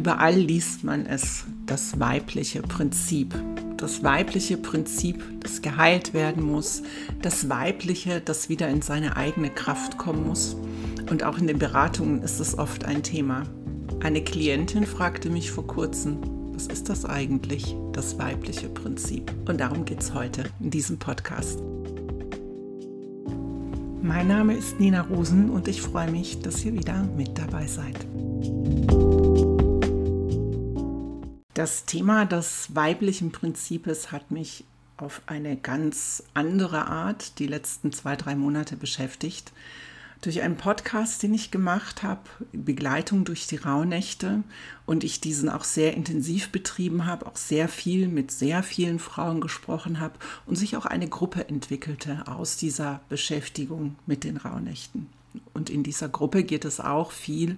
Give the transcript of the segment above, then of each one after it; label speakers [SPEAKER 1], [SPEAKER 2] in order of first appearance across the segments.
[SPEAKER 1] Überall liest man es, das weibliche Prinzip. Das weibliche Prinzip, das geheilt werden muss. Das weibliche, das wieder in seine eigene Kraft kommen muss. Und auch in den Beratungen ist es oft ein Thema. Eine Klientin fragte mich vor kurzem, was ist das eigentlich, das weibliche Prinzip? Und darum geht es heute in diesem Podcast. Mein Name ist Nina Rosen und ich freue mich, dass ihr wieder mit dabei seid. Das Thema des weiblichen Prinzips hat mich auf eine ganz andere Art die letzten zwei, drei Monate beschäftigt. Durch einen Podcast, den ich gemacht habe, Begleitung durch die Rauhnächte und ich diesen auch sehr intensiv betrieben habe, auch sehr viel mit sehr vielen Frauen gesprochen habe und sich auch eine Gruppe entwickelte aus dieser Beschäftigung mit den Rauhnächten. Und in dieser Gruppe geht es auch viel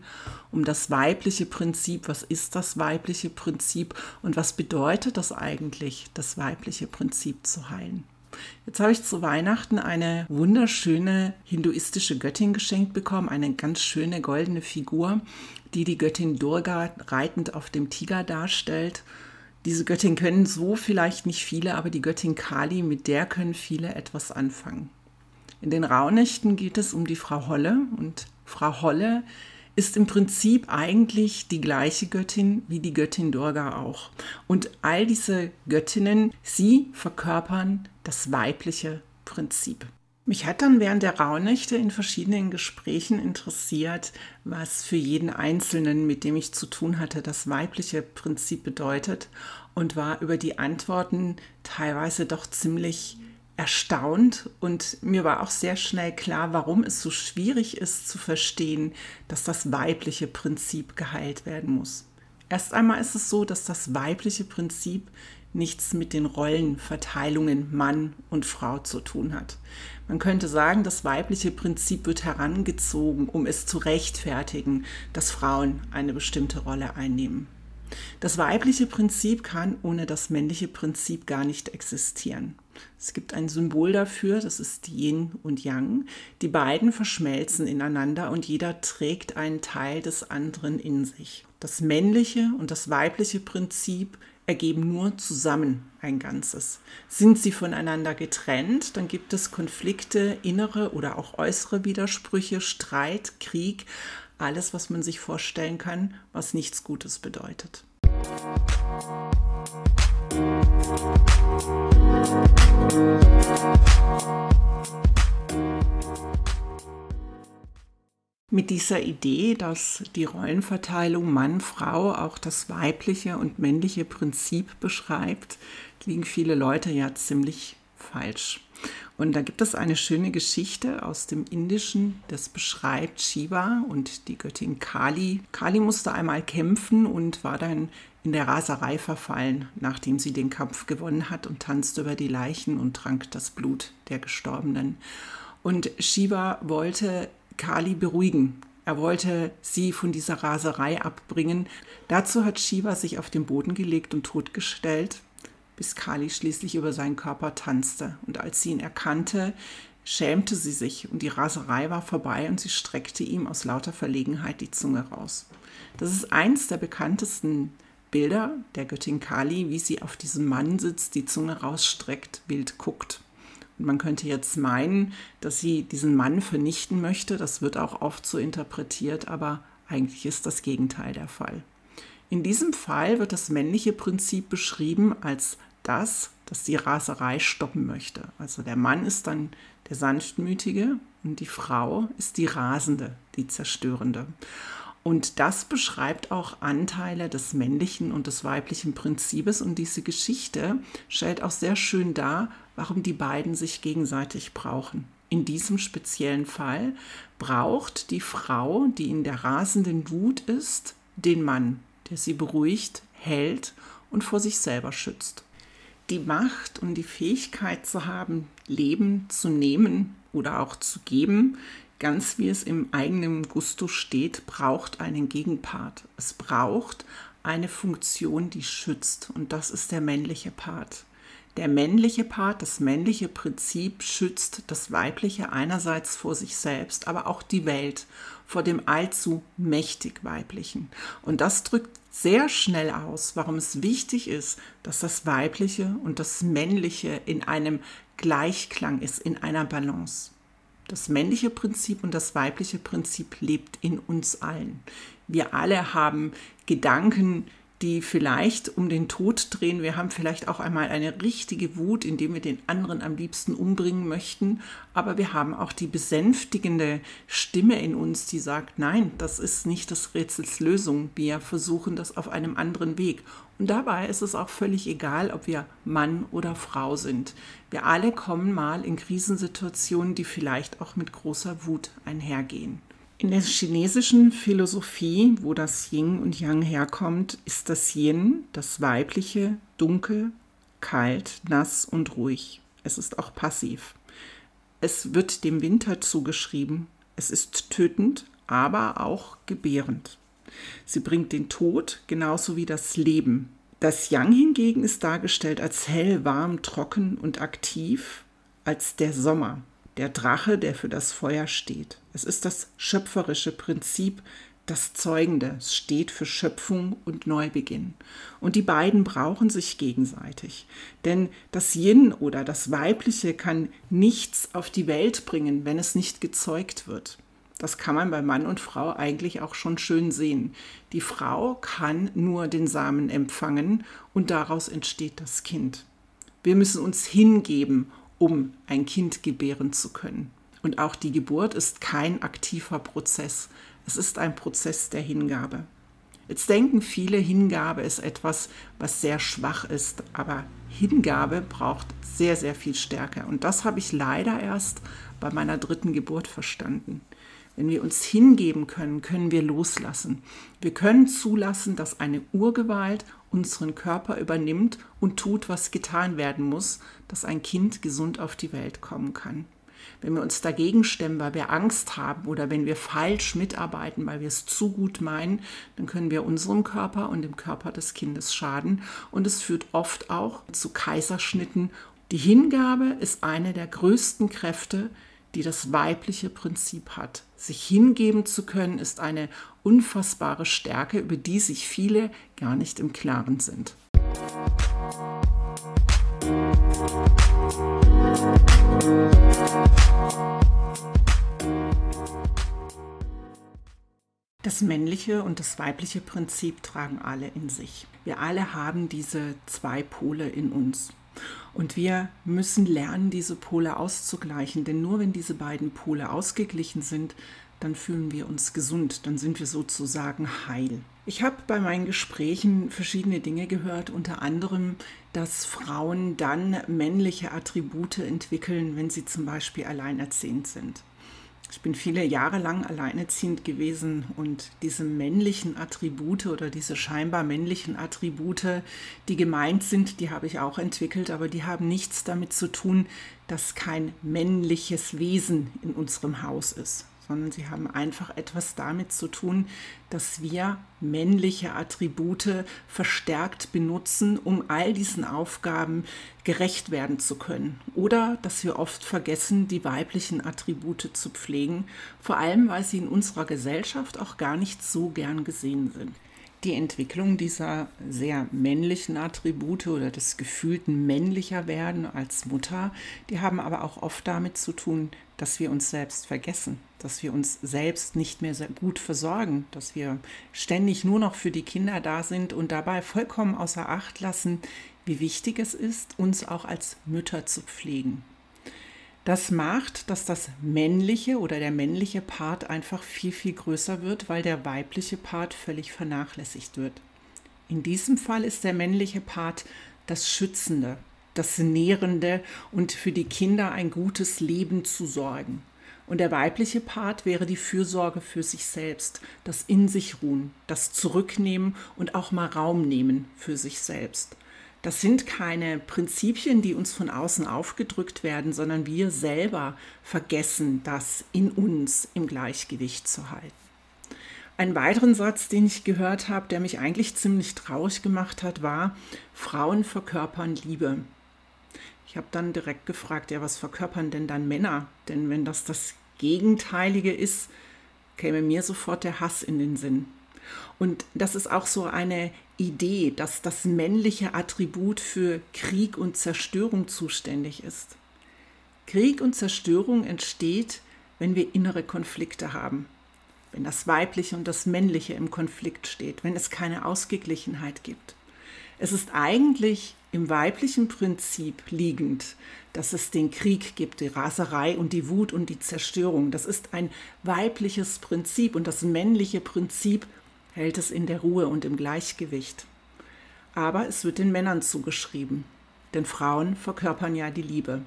[SPEAKER 1] um das weibliche Prinzip. Was ist das weibliche Prinzip und was bedeutet das eigentlich, das weibliche Prinzip zu heilen? Jetzt habe ich zu Weihnachten eine wunderschöne hinduistische Göttin geschenkt bekommen, eine ganz schöne goldene Figur, die die Göttin Durga reitend auf dem Tiger darstellt. Diese Göttin können so vielleicht nicht viele, aber die Göttin Kali, mit der können viele etwas anfangen. In den Rauhnächten geht es um die Frau Holle und Frau Holle ist im Prinzip eigentlich die gleiche Göttin wie die Göttin Durga auch. Und all diese Göttinnen, sie verkörpern das weibliche Prinzip. Mich hat dann während der Rauhnächte in verschiedenen Gesprächen interessiert, was für jeden Einzelnen, mit dem ich zu tun hatte, das weibliche Prinzip bedeutet und war über die Antworten teilweise doch ziemlich erstaunt und mir war auch sehr schnell klar, warum es so schwierig ist zu verstehen, dass das weibliche Prinzip geheilt werden muss. Erst einmal ist es so, dass das weibliche Prinzip nichts mit den Rollenverteilungen Mann und Frau zu tun hat. Man könnte sagen, das weibliche Prinzip wird herangezogen, um es zu rechtfertigen, dass Frauen eine bestimmte Rolle einnehmen. Das weibliche Prinzip kann ohne das männliche Prinzip gar nicht existieren. Es gibt ein Symbol dafür, das ist Yin und Yang. Die beiden verschmelzen ineinander und jeder trägt einen Teil des anderen in sich. Das männliche und das weibliche Prinzip ergeben nur zusammen ein Ganzes. Sind sie voneinander getrennt, dann gibt es Konflikte, innere oder auch äußere Widersprüche, Streit, Krieg, alles, was man sich vorstellen kann, was nichts Gutes bedeutet. Mit dieser Idee, dass die Rollenverteilung Mann-Frau auch das weibliche und männliche Prinzip beschreibt, liegen viele Leute ja ziemlich falsch. Und da gibt es eine schöne Geschichte aus dem Indischen, das beschreibt Shiva und die Göttin Kali. Kali musste einmal kämpfen und war dann in der Raserei verfallen, nachdem sie den Kampf gewonnen hat und tanzte über die Leichen und trank das Blut der Gestorbenen. Und Shiva wollte Kali beruhigen. Er wollte sie von dieser Raserei abbringen. Dazu hat Shiva sich auf den Boden gelegt und totgestellt bis Kali schließlich über seinen Körper tanzte. Und als sie ihn erkannte, schämte sie sich und die Raserei war vorbei und sie streckte ihm aus lauter Verlegenheit die Zunge raus. Das ist eins der bekanntesten Bilder der Göttin Kali, wie sie auf diesem Mann sitzt, die Zunge rausstreckt, wild guckt. Und man könnte jetzt meinen, dass sie diesen Mann vernichten möchte. Das wird auch oft so interpretiert, aber eigentlich ist das Gegenteil der Fall. In diesem Fall wird das männliche Prinzip beschrieben als das, das die Raserei stoppen möchte. Also der Mann ist dann der Sanftmütige und die Frau ist die Rasende, die Zerstörende. Und das beschreibt auch Anteile des männlichen und des weiblichen Prinzips. Und diese Geschichte stellt auch sehr schön dar, warum die beiden sich gegenseitig brauchen. In diesem speziellen Fall braucht die Frau, die in der rasenden Wut ist, den Mann der sie beruhigt, hält und vor sich selber schützt. Die Macht und die Fähigkeit zu haben, Leben zu nehmen oder auch zu geben, ganz wie es im eigenen Gusto steht, braucht einen Gegenpart. Es braucht eine Funktion, die schützt und das ist der männliche Part. Der männliche Part, das männliche Prinzip schützt das weibliche einerseits vor sich selbst, aber auch die Welt vor dem allzu mächtig weiblichen. Und das drückt sehr schnell aus, warum es wichtig ist, dass das Weibliche und das Männliche in einem Gleichklang ist, in einer Balance. Das männliche Prinzip und das weibliche Prinzip lebt in uns allen. Wir alle haben Gedanken, die vielleicht um den Tod drehen. Wir haben vielleicht auch einmal eine richtige Wut, indem wir den anderen am liebsten umbringen möchten. Aber wir haben auch die besänftigende Stimme in uns, die sagt, nein, das ist nicht das Rätsels Lösung. Wir versuchen das auf einem anderen Weg. Und dabei ist es auch völlig egal, ob wir Mann oder Frau sind. Wir alle kommen mal in Krisensituationen, die vielleicht auch mit großer Wut einhergehen. In der chinesischen Philosophie, wo das Yin und Yang herkommt, ist das Yin, das weibliche, dunkel, kalt, nass und ruhig. Es ist auch passiv. Es wird dem Winter zugeschrieben. Es ist tötend, aber auch gebärend. Sie bringt den Tod genauso wie das Leben. Das Yang hingegen ist dargestellt als hell, warm, trocken und aktiv, als der Sommer der Drache, der für das Feuer steht. Es ist das schöpferische Prinzip, das Zeugende. Es steht für Schöpfung und Neubeginn. Und die beiden brauchen sich gegenseitig. Denn das Yin oder das Weibliche kann nichts auf die Welt bringen, wenn es nicht gezeugt wird. Das kann man bei Mann und Frau eigentlich auch schon schön sehen. Die Frau kann nur den Samen empfangen und daraus entsteht das Kind. Wir müssen uns hingeben um ein Kind gebären zu können. Und auch die Geburt ist kein aktiver Prozess. Es ist ein Prozess der Hingabe. Jetzt denken viele, Hingabe ist etwas, was sehr schwach ist, aber Hingabe braucht sehr, sehr viel Stärke. Und das habe ich leider erst bei meiner dritten Geburt verstanden. Wenn wir uns hingeben können, können wir loslassen. Wir können zulassen, dass eine Urgewalt unseren Körper übernimmt und tut, was getan werden muss, dass ein Kind gesund auf die Welt kommen kann. Wenn wir uns dagegen stemmen, weil wir Angst haben oder wenn wir falsch mitarbeiten, weil wir es zu gut meinen, dann können wir unserem Körper und dem Körper des Kindes schaden. Und es führt oft auch zu Kaiserschnitten. Die Hingabe ist eine der größten Kräfte, die das weibliche Prinzip hat. Sich hingeben zu können, ist eine unfassbare Stärke, über die sich viele gar nicht im Klaren sind. Das männliche und das weibliche Prinzip tragen alle in sich. Wir alle haben diese zwei Pole in uns. Und wir müssen lernen, diese Pole auszugleichen, denn nur wenn diese beiden Pole ausgeglichen sind, dann fühlen wir uns gesund, dann sind wir sozusagen heil. Ich habe bei meinen Gesprächen verschiedene Dinge gehört, unter anderem, dass Frauen dann männliche Attribute entwickeln, wenn sie zum Beispiel alleinerziehend sind. Ich bin viele Jahre lang alleinerziehend gewesen und diese männlichen Attribute oder diese scheinbar männlichen Attribute, die gemeint sind, die habe ich auch entwickelt, aber die haben nichts damit zu tun, dass kein männliches Wesen in unserem Haus ist sondern sie haben einfach etwas damit zu tun, dass wir männliche Attribute verstärkt benutzen, um all diesen Aufgaben gerecht werden zu können. Oder dass wir oft vergessen, die weiblichen Attribute zu pflegen, vor allem weil sie in unserer Gesellschaft auch gar nicht so gern gesehen sind die Entwicklung dieser sehr männlichen Attribute oder des gefühlten männlicher werden als Mutter, die haben aber auch oft damit zu tun, dass wir uns selbst vergessen, dass wir uns selbst nicht mehr gut versorgen, dass wir ständig nur noch für die Kinder da sind und dabei vollkommen außer Acht lassen, wie wichtig es ist, uns auch als Mütter zu pflegen. Das macht, dass das männliche oder der männliche Part einfach viel, viel größer wird, weil der weibliche Part völlig vernachlässigt wird. In diesem Fall ist der männliche Part das Schützende, das Nährende und für die Kinder ein gutes Leben zu sorgen. Und der weibliche Part wäre die Fürsorge für sich selbst, das In sich ruhen, das Zurücknehmen und auch mal Raum nehmen für sich selbst. Das sind keine Prinzipien, die uns von außen aufgedrückt werden, sondern wir selber vergessen, das in uns im Gleichgewicht zu halten. Einen weiteren Satz, den ich gehört habe, der mich eigentlich ziemlich traurig gemacht hat, war, Frauen verkörpern Liebe. Ich habe dann direkt gefragt, ja, was verkörpern denn dann Männer? Denn wenn das das Gegenteilige ist, käme mir sofort der Hass in den Sinn. Und das ist auch so eine Idee, dass das männliche Attribut für Krieg und Zerstörung zuständig ist. Krieg und Zerstörung entsteht, wenn wir innere Konflikte haben, wenn das Weibliche und das Männliche im Konflikt steht, wenn es keine Ausgeglichenheit gibt. Es ist eigentlich im weiblichen Prinzip liegend, dass es den Krieg gibt, die Raserei und die Wut und die Zerstörung. Das ist ein weibliches Prinzip und das männliche Prinzip hält es in der Ruhe und im Gleichgewicht. Aber es wird den Männern zugeschrieben, denn Frauen verkörpern ja die Liebe.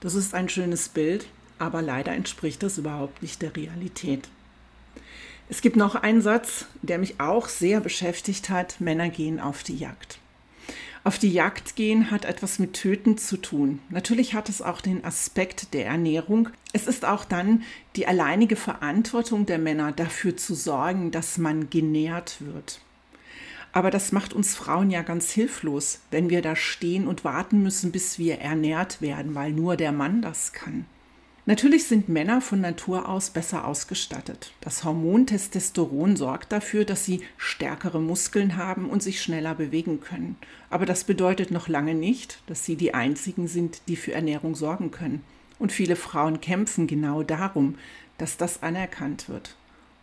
[SPEAKER 1] Das ist ein schönes Bild, aber leider entspricht das überhaupt nicht der Realität. Es gibt noch einen Satz, der mich auch sehr beschäftigt hat. Männer gehen auf die Jagd. Auf die Jagd gehen hat etwas mit Töten zu tun. Natürlich hat es auch den Aspekt der Ernährung. Es ist auch dann die alleinige Verantwortung der Männer dafür zu sorgen, dass man genährt wird. Aber das macht uns Frauen ja ganz hilflos, wenn wir da stehen und warten müssen, bis wir ernährt werden, weil nur der Mann das kann. Natürlich sind Männer von Natur aus besser ausgestattet. Das Hormon Testosteron sorgt dafür, dass sie stärkere Muskeln haben und sich schneller bewegen können. Aber das bedeutet noch lange nicht, dass sie die Einzigen sind, die für Ernährung sorgen können. Und viele Frauen kämpfen genau darum, dass das anerkannt wird.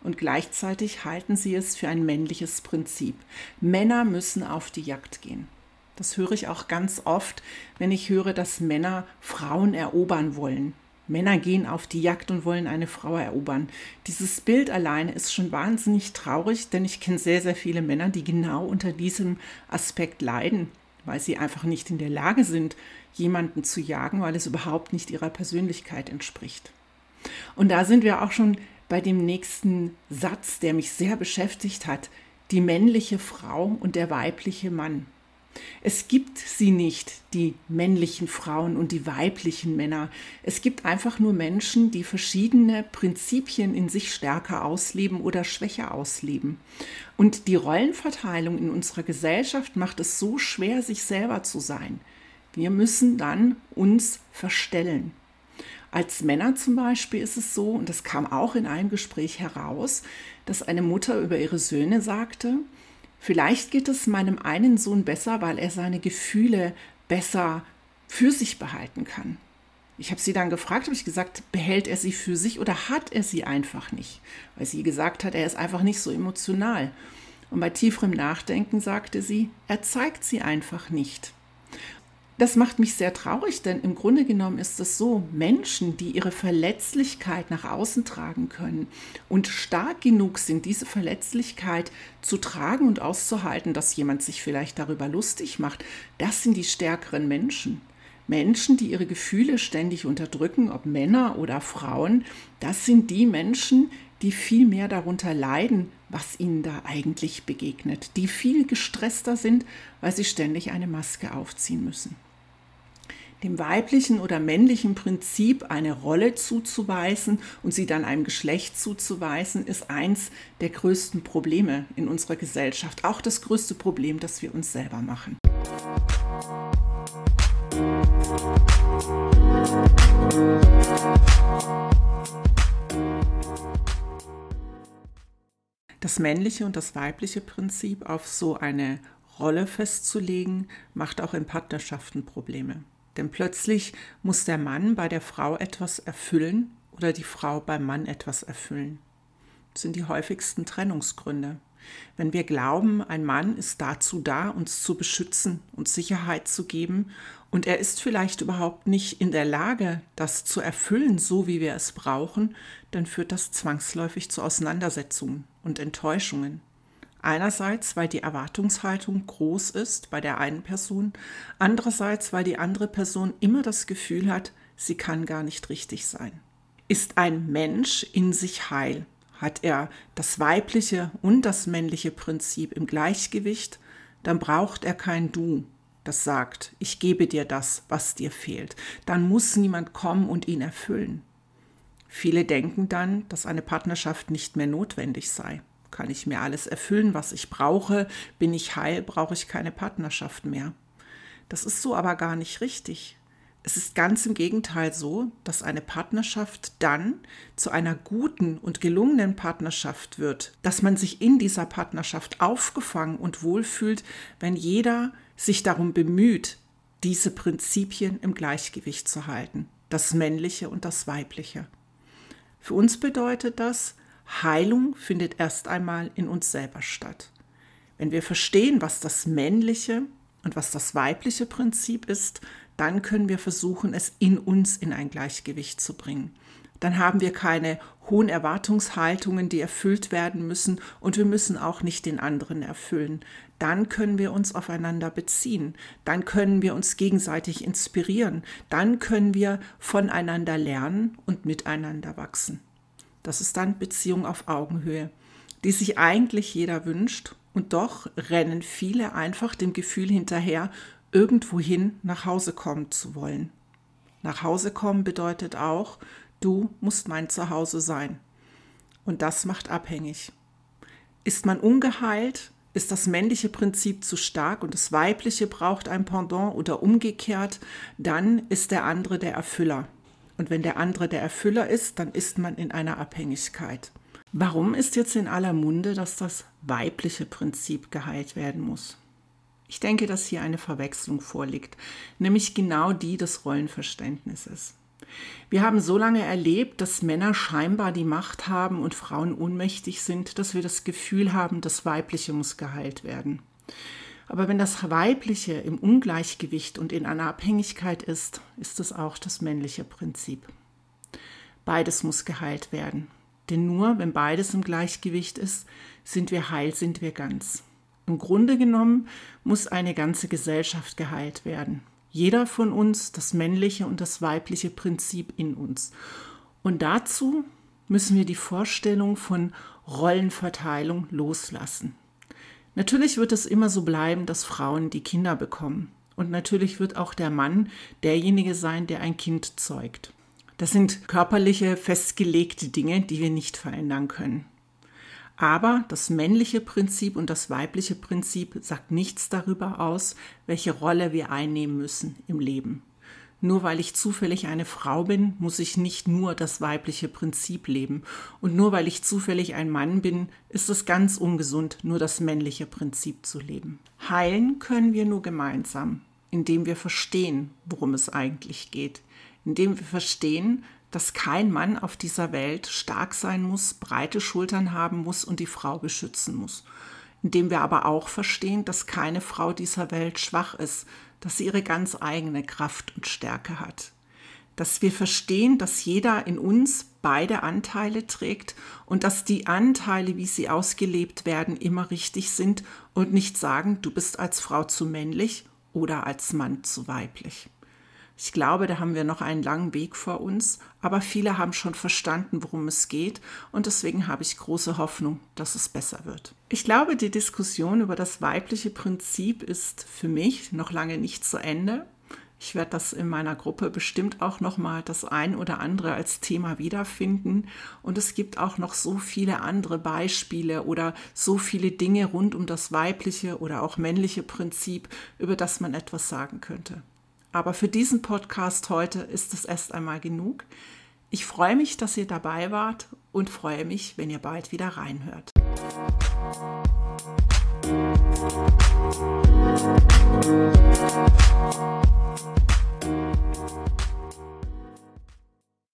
[SPEAKER 1] Und gleichzeitig halten sie es für ein männliches Prinzip. Männer müssen auf die Jagd gehen. Das höre ich auch ganz oft, wenn ich höre, dass Männer Frauen erobern wollen. Männer gehen auf die Jagd und wollen eine Frau erobern. Dieses Bild alleine ist schon wahnsinnig traurig, denn ich kenne sehr, sehr viele Männer, die genau unter diesem Aspekt leiden, weil sie einfach nicht in der Lage sind, jemanden zu jagen, weil es überhaupt nicht ihrer Persönlichkeit entspricht. Und da sind wir auch schon bei dem nächsten Satz, der mich sehr beschäftigt hat. Die männliche Frau und der weibliche Mann. Es gibt sie nicht, die männlichen Frauen und die weiblichen Männer. Es gibt einfach nur Menschen, die verschiedene Prinzipien in sich stärker ausleben oder schwächer ausleben. Und die Rollenverteilung in unserer Gesellschaft macht es so schwer, sich selber zu sein. Wir müssen dann uns verstellen. Als Männer zum Beispiel ist es so, und das kam auch in einem Gespräch heraus, dass eine Mutter über ihre Söhne sagte, Vielleicht geht es meinem einen Sohn besser, weil er seine Gefühle besser für sich behalten kann. Ich habe sie dann gefragt, habe ich gesagt, behält er sie für sich oder hat er sie einfach nicht? Weil sie gesagt hat, er ist einfach nicht so emotional. Und bei tieferem Nachdenken sagte sie, er zeigt sie einfach nicht. Das macht mich sehr traurig, denn im Grunde genommen ist es so, Menschen, die ihre Verletzlichkeit nach außen tragen können und stark genug sind, diese Verletzlichkeit zu tragen und auszuhalten, dass jemand sich vielleicht darüber lustig macht, das sind die stärkeren Menschen. Menschen, die ihre Gefühle ständig unterdrücken, ob Männer oder Frauen, das sind die Menschen, die viel mehr darunter leiden, was ihnen da eigentlich begegnet, die viel gestresster sind, weil sie ständig eine Maske aufziehen müssen dem weiblichen oder männlichen Prinzip eine Rolle zuzuweisen und sie dann einem Geschlecht zuzuweisen, ist eins der größten Probleme in unserer Gesellschaft. Auch das größte Problem, das wir uns selber machen. Das männliche und das weibliche Prinzip auf so eine Rolle festzulegen, macht auch in Partnerschaften Probleme. Denn plötzlich muss der Mann bei der Frau etwas erfüllen oder die Frau beim Mann etwas erfüllen. Das sind die häufigsten Trennungsgründe. Wenn wir glauben, ein Mann ist dazu da, uns zu beschützen und Sicherheit zu geben, und er ist vielleicht überhaupt nicht in der Lage, das zu erfüllen, so wie wir es brauchen, dann führt das zwangsläufig zu Auseinandersetzungen und Enttäuschungen. Einerseits, weil die Erwartungshaltung groß ist bei der einen Person, andererseits, weil die andere Person immer das Gefühl hat, sie kann gar nicht richtig sein. Ist ein Mensch in sich heil? Hat er das weibliche und das männliche Prinzip im Gleichgewicht? Dann braucht er kein Du, das sagt, ich gebe dir das, was dir fehlt. Dann muss niemand kommen und ihn erfüllen. Viele denken dann, dass eine Partnerschaft nicht mehr notwendig sei kann ich mir alles erfüllen, was ich brauche, bin ich heil, brauche ich keine Partnerschaft mehr. Das ist so aber gar nicht richtig. Es ist ganz im Gegenteil so, dass eine Partnerschaft dann zu einer guten und gelungenen Partnerschaft wird, dass man sich in dieser Partnerschaft aufgefangen und wohlfühlt, wenn jeder sich darum bemüht, diese Prinzipien im Gleichgewicht zu halten, das Männliche und das Weibliche. Für uns bedeutet das, Heilung findet erst einmal in uns selber statt. Wenn wir verstehen, was das männliche und was das weibliche Prinzip ist, dann können wir versuchen, es in uns in ein Gleichgewicht zu bringen. Dann haben wir keine hohen Erwartungshaltungen, die erfüllt werden müssen und wir müssen auch nicht den anderen erfüllen. Dann können wir uns aufeinander beziehen, dann können wir uns gegenseitig inspirieren, dann können wir voneinander lernen und miteinander wachsen. Das ist dann Beziehung auf Augenhöhe, die sich eigentlich jeder wünscht und doch rennen viele einfach dem Gefühl hinterher, irgendwohin nach Hause kommen zu wollen. Nach Hause kommen bedeutet auch, du musst mein Zuhause sein. Und das macht abhängig. Ist man ungeheilt, ist das männliche Prinzip zu stark und das weibliche braucht ein Pendant oder umgekehrt, dann ist der andere der Erfüller. Und wenn der andere der Erfüller ist, dann ist man in einer Abhängigkeit. Warum ist jetzt in aller Munde, dass das weibliche Prinzip geheilt werden muss? Ich denke, dass hier eine Verwechslung vorliegt, nämlich genau die des Rollenverständnisses. Wir haben so lange erlebt, dass Männer scheinbar die Macht haben und Frauen ohnmächtig sind, dass wir das Gefühl haben, das Weibliche muss geheilt werden. Aber wenn das Weibliche im Ungleichgewicht und in einer Abhängigkeit ist, ist es auch das männliche Prinzip. Beides muss geheilt werden. Denn nur wenn beides im Gleichgewicht ist, sind wir heil, sind wir ganz. Im Grunde genommen muss eine ganze Gesellschaft geheilt werden. Jeder von uns, das männliche und das weibliche Prinzip in uns. Und dazu müssen wir die Vorstellung von Rollenverteilung loslassen. Natürlich wird es immer so bleiben, dass Frauen die Kinder bekommen. Und natürlich wird auch der Mann derjenige sein, der ein Kind zeugt. Das sind körperliche, festgelegte Dinge, die wir nicht verändern können. Aber das männliche Prinzip und das weibliche Prinzip sagt nichts darüber aus, welche Rolle wir einnehmen müssen im Leben. Nur weil ich zufällig eine Frau bin, muss ich nicht nur das weibliche Prinzip leben. Und nur weil ich zufällig ein Mann bin, ist es ganz ungesund, nur das männliche Prinzip zu leben. Heilen können wir nur gemeinsam, indem wir verstehen, worum es eigentlich geht. Indem wir verstehen, dass kein Mann auf dieser Welt stark sein muss, breite Schultern haben muss und die Frau beschützen muss. Indem wir aber auch verstehen, dass keine Frau dieser Welt schwach ist, dass sie ihre ganz eigene Kraft und Stärke hat. Dass wir verstehen, dass jeder in uns beide Anteile trägt und dass die Anteile, wie sie ausgelebt werden, immer richtig sind und nicht sagen, du bist als Frau zu männlich oder als Mann zu weiblich. Ich glaube, da haben wir noch einen langen Weg vor uns, aber viele haben schon verstanden, worum es geht und deswegen habe ich große Hoffnung, dass es besser wird. Ich glaube, die Diskussion über das weibliche Prinzip ist für mich noch lange nicht zu Ende. Ich werde das in meiner Gruppe bestimmt auch noch mal das ein oder andere als Thema wiederfinden und es gibt auch noch so viele andere Beispiele oder so viele Dinge rund um das weibliche oder auch männliche Prinzip, über das man etwas sagen könnte. Aber für diesen Podcast heute ist es erst einmal genug. Ich freue mich, dass ihr dabei wart und freue mich, wenn ihr bald wieder reinhört. Musik